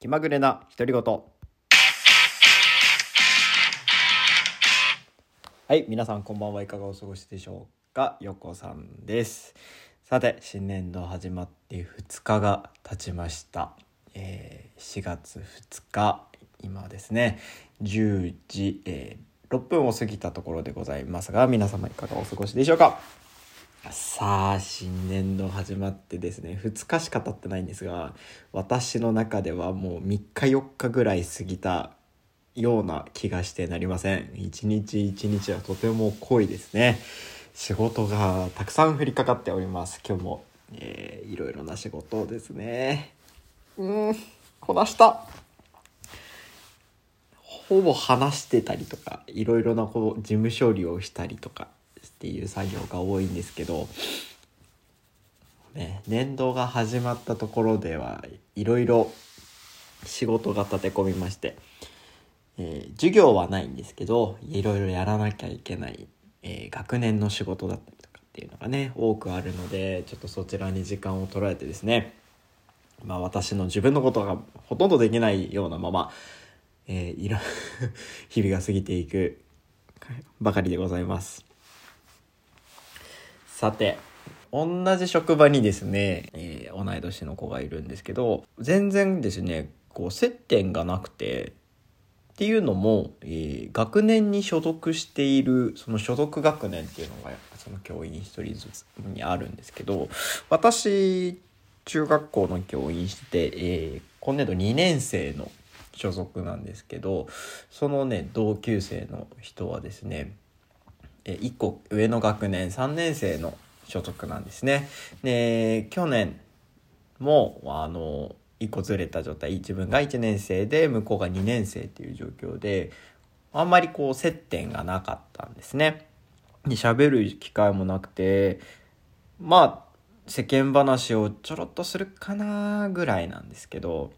気まぐれな独り言。はい皆さんこんばんはいかがお過ごしでしょうか？よこさんです。さて新年度始まって2日が経ちました、えー4月2日今ですね。10時、えー6分を過ぎたところでございますが皆様いかがお過ごしでしょうか？さあ新年度始まってですね。2日しか経ってないんですが私の中ではもう3日4日ぐらい過ぎたような気がしてなりません。一日一日はとても濃いですね。仕事がたくさん降りかかっております。今日も、えーいろいろな仕事をですね。うんこなした。ほぼ話してたりとかいろいろなこう事務処理をしたりとか。っていう作業が多いんですけど、ね、年度が始まったところではいろいろ仕事が立て込みまして、えー授業はないんですけどいろいろやらなきゃいけない、えー学年の仕事だったりとかっていうのがね多くあるのでちょっとそちらに時間を取られてですねまあ私の自分のことがほとんどできないようなまま、えーいろ 日々が過ぎていくばかりでございます。さて。同じ職場にですね、えー同い年の子がいるんですけど全然ですねこう接点がなくてっていうのも、えー学年に所属しているその所属学年っていうのがその教員一人ずつにあるんですけど私中学校の教員してて、えー今年度2年生の所属なんですけどそのね同級生の人はですね1個上の学年3年生の所属なんですね。で去年もあの1個ずれた状態自分が1年生で向こうが2年生っていう状況であんまりこう接点がなかったんですね。で喋る機会もなくてまあ世間話をちょろっとするかなぐらいなんですけど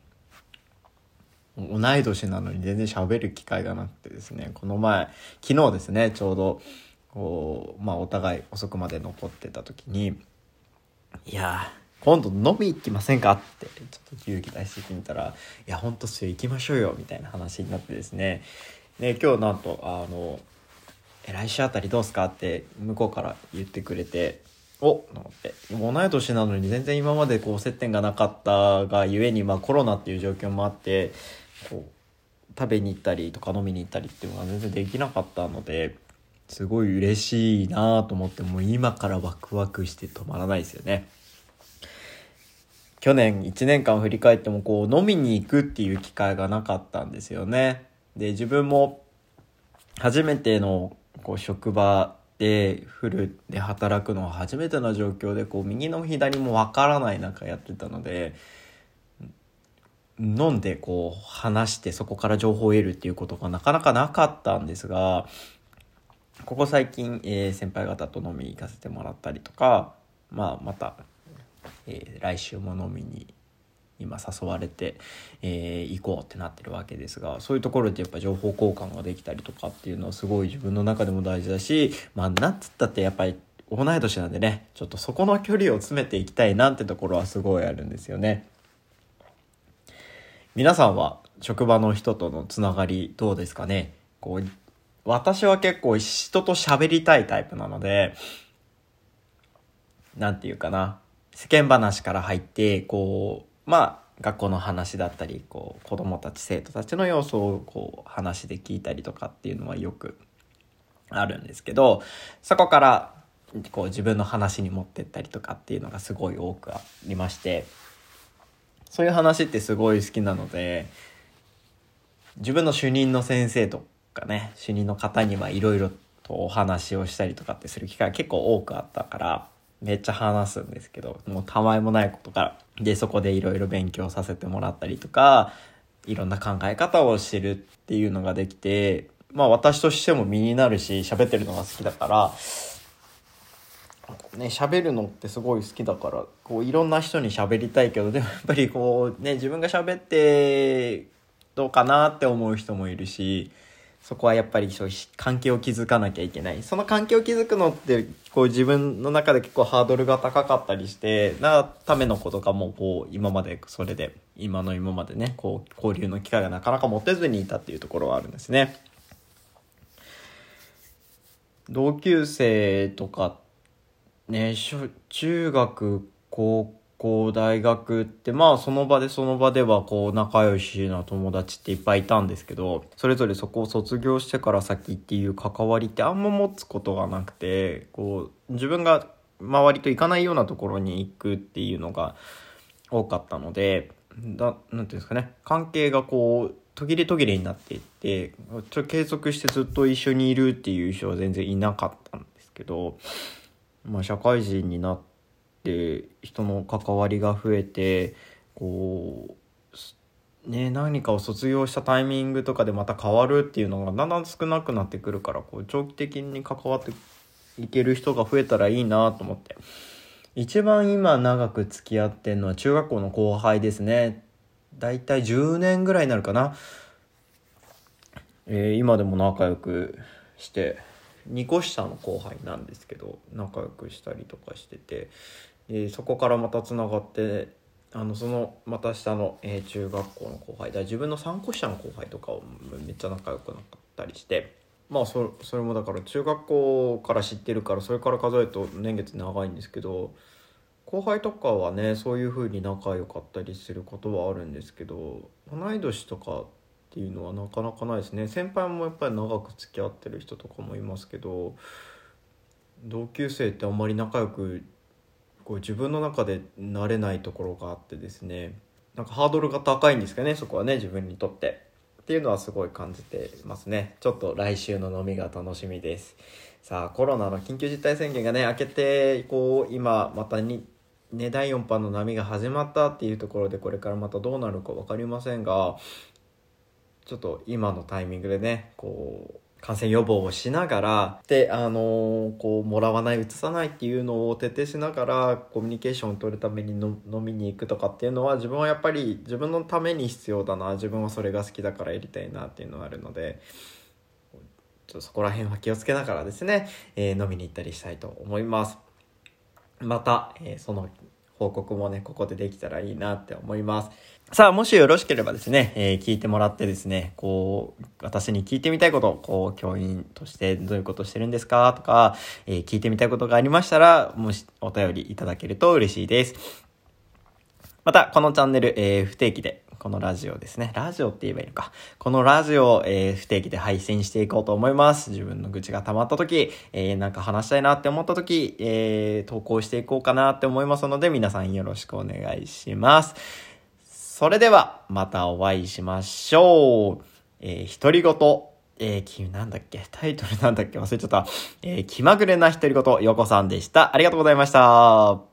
同い年なのに全然喋る機会がなくてですねこの前昨日ですねちょうどこう、まあ、お互い遅くまで残ってた時に「いや今度飲み行きませんか?」ってちょっと勇気出して聞いたら「いや本当っすよ行きましょうよ」みたいな話になってですねで今日なんとあの「え来週あたりどうすか?」って向こうから言ってくれておと思って同い年なのに全然今までこう接点がなかったがゆえに、まあ、コロナっていう状況もあってこう食べに行ったりとか飲みに行ったりっていうのが全然できなかったのですごい嬉しいなと思ってもう今からワクワクして止まらないですよね。去年1年間振り返ってもこう飲みに行くっていう機会がなかったんですよね。で自分も初めてのこう職場でフルで働くのは初めての状況でこう右も左もわからない中やってたので飲んでこう話してそこから情報を得るっていうことがなかなかなかったんですがここ最近、えー先輩方と飲みに行かせてもらったりとか、まあ、また、えー来週も飲みに今誘われて、えー行こうってなってるわけですがそういうところでやっぱ情報交換ができたりとかっていうのはすごい自分の中でも大事だしまあなんつったってやっぱり同い年なんでねちょっとそこの距離を詰めていきたいなってところはすごいあるんですよね。皆さんは職場の人とのつながりどうですかね？こう私は結構人と喋りたいタイプなのでなんていうかな。世間話から入ってこうまあ学校の話だったりこう子供たち生徒たちの様子をこう話で聞いたりとかっていうのはよくあるんですけどそこからこう自分の話に持ってったりとかっていうのがすごい多くありましてそういう話ってすごい好きなので自分の主任の先生とかね主任の方にいろいろとお話をしたりとかってする機会結構多くあったからめっちゃ話すんですけどもうたわいもないことから。でそこでいろいろ勉強させてもらったりとかいろんな考え方を知るっていうのができてまあ私としても身になるし喋ってるのが好きだからね喋るのってすごい好きだからこういろんな人に喋りたいけどでもやっぱりこうね自分が喋ってどうかなって思う人もいるしそこはやっぱりそう関係を築かなきゃいけない。その関係を築くのって、こう自分の中で結構ハードルが高かったりして、なための子とかもこう今までそれで、今の今までね、こう交流の機会がなかなか持てずにいたっていうところはあるんですね。同級生とか、ね、中学、高校大学ってまあその場でその場ではこう仲良しな友達っていっぱいいたんですけどそれぞれそこを卒業してから先っていう関わりってあんま持つことがなくてこう自分が周りと行かないようなところに行くっていうのが多かったのでだなんていうんですかね関係がこう途切れ途切れになっていってちょ継続してずっと一緒にいるっていう人は全然いなかったんですけど、まあ、社会人になってって人の関わりが増えてこうね何かを卒業したタイミングとかでまた変わるっていうのがだんだん少なくなってくるからこう長期的に関わっていける人が増えたらいいなと思って。一番今長く付き合ってんのは中学校の後輩ですね。だいたい10年ぐらいになるかな、えー、今でも仲良くして2個下の後輩なんですけど仲良くしたりとかしててえそこからまたつながってあのそのまた下の、えー、中学校の後輩だ自分の3個下の後輩とかをめっちゃ仲良くなったりしてまあそそれもだから中学校から知ってるからそれから数えると年月長いんですけど後輩とかはねそういう風に仲良かったりすることはあるんですけど同い年とかっていうのはなかなかないですね。先輩もやっぱり長く付き合ってる人とかもいますけど同級生ってあんまり仲良くこう自分の中で慣れないところがあってですねなんかハードルが高いんですかねそこはね自分にとって。っていうのはすごい感じてますね。ちょっと来週の飲みが楽しみです。さあコロナの緊急事態宣言がね明けてこう今またにね第4波の波が始まったっていうところでこれからまたどうなるか分かりませんがちょっと今のタイミングでねこう感染予防をしながらであのこうもらわないうつさないっていうのを徹底しながらコミュニケーションを取るために飲みに行くとかっていうのは自分はやっぱり自分のために必要だな自分はそれが好きだからやりたいなっていうのがあるのでちょっとそこら辺は気をつけながらですね、えー、飲みに行ったりしたいと思います。また、えー、その報告もね、ここでできたらいいなって思います。さあ、もしよろしければですね、えー、聞いてもらってですね、こう、私に聞いてみたいこと、こう、教員としてどういうことしてるんですかとか、えー、聞いてみたいことがありましたら、もしお便りいただけると嬉しいです。また、このチャンネル、えー、不定期でこのラジオですね。ラジオって言えばいいのか。このラジオを、えー、不定期で配信していこうと思います。自分の愚痴が溜まった時、えー、なんか話したいなって思った時、えー、投稿していこうかなって思いますので、皆さんよろしくお願いします。それでは、またお会いしましょう。えー、独り言。えー、き、なんだっけ？タイトルなんだっけ？忘れちゃった。えー、気まぐれな独り言、よこさんでした。ありがとうございました。